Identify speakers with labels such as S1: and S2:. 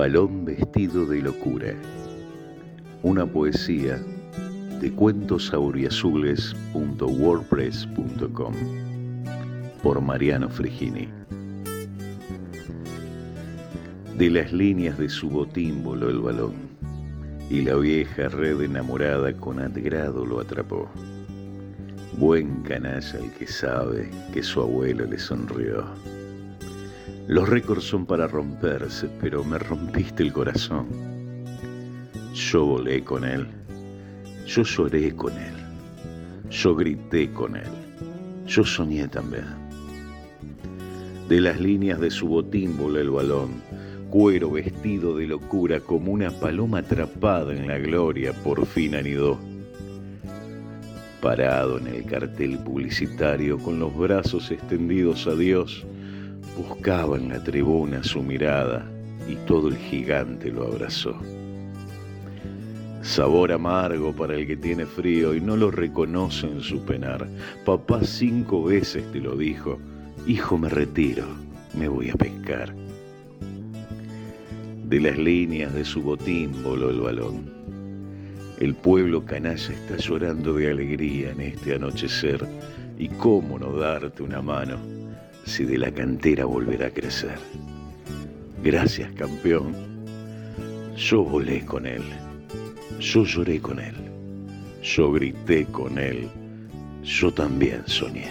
S1: Balón vestido de locura. Una poesía de cuentosauriazules.wordpress.com por Mariano Frigini. De las líneas de su botín voló el balón y la vieja red enamorada con agrado lo atrapó. Buen canalla el que sabe que su abuelo le sonrió. Los récords son para romperse, pero me rompiste el corazón. Yo volé con él, yo lloré con él, yo grité con él, yo soñé también. De las líneas de su botín voló el balón, cuero vestido de locura como una paloma atrapada en la gloria, por fin anidó. Parado en el cartel publicitario con los brazos extendidos a Dios, Buscaba en la tribuna su mirada y todo el gigante lo abrazó. Sabor amargo para el que tiene frío y no lo reconoce en su penar. Papá cinco veces te lo dijo, hijo me retiro, me voy a pescar. De las líneas de su botín voló el balón. El pueblo canalla está llorando de alegría en este anochecer y cómo no darte una mano si de la cantera volverá a crecer. Gracias, campeón. Yo volé con él. Yo lloré con él. Yo grité con él. Yo también soñé.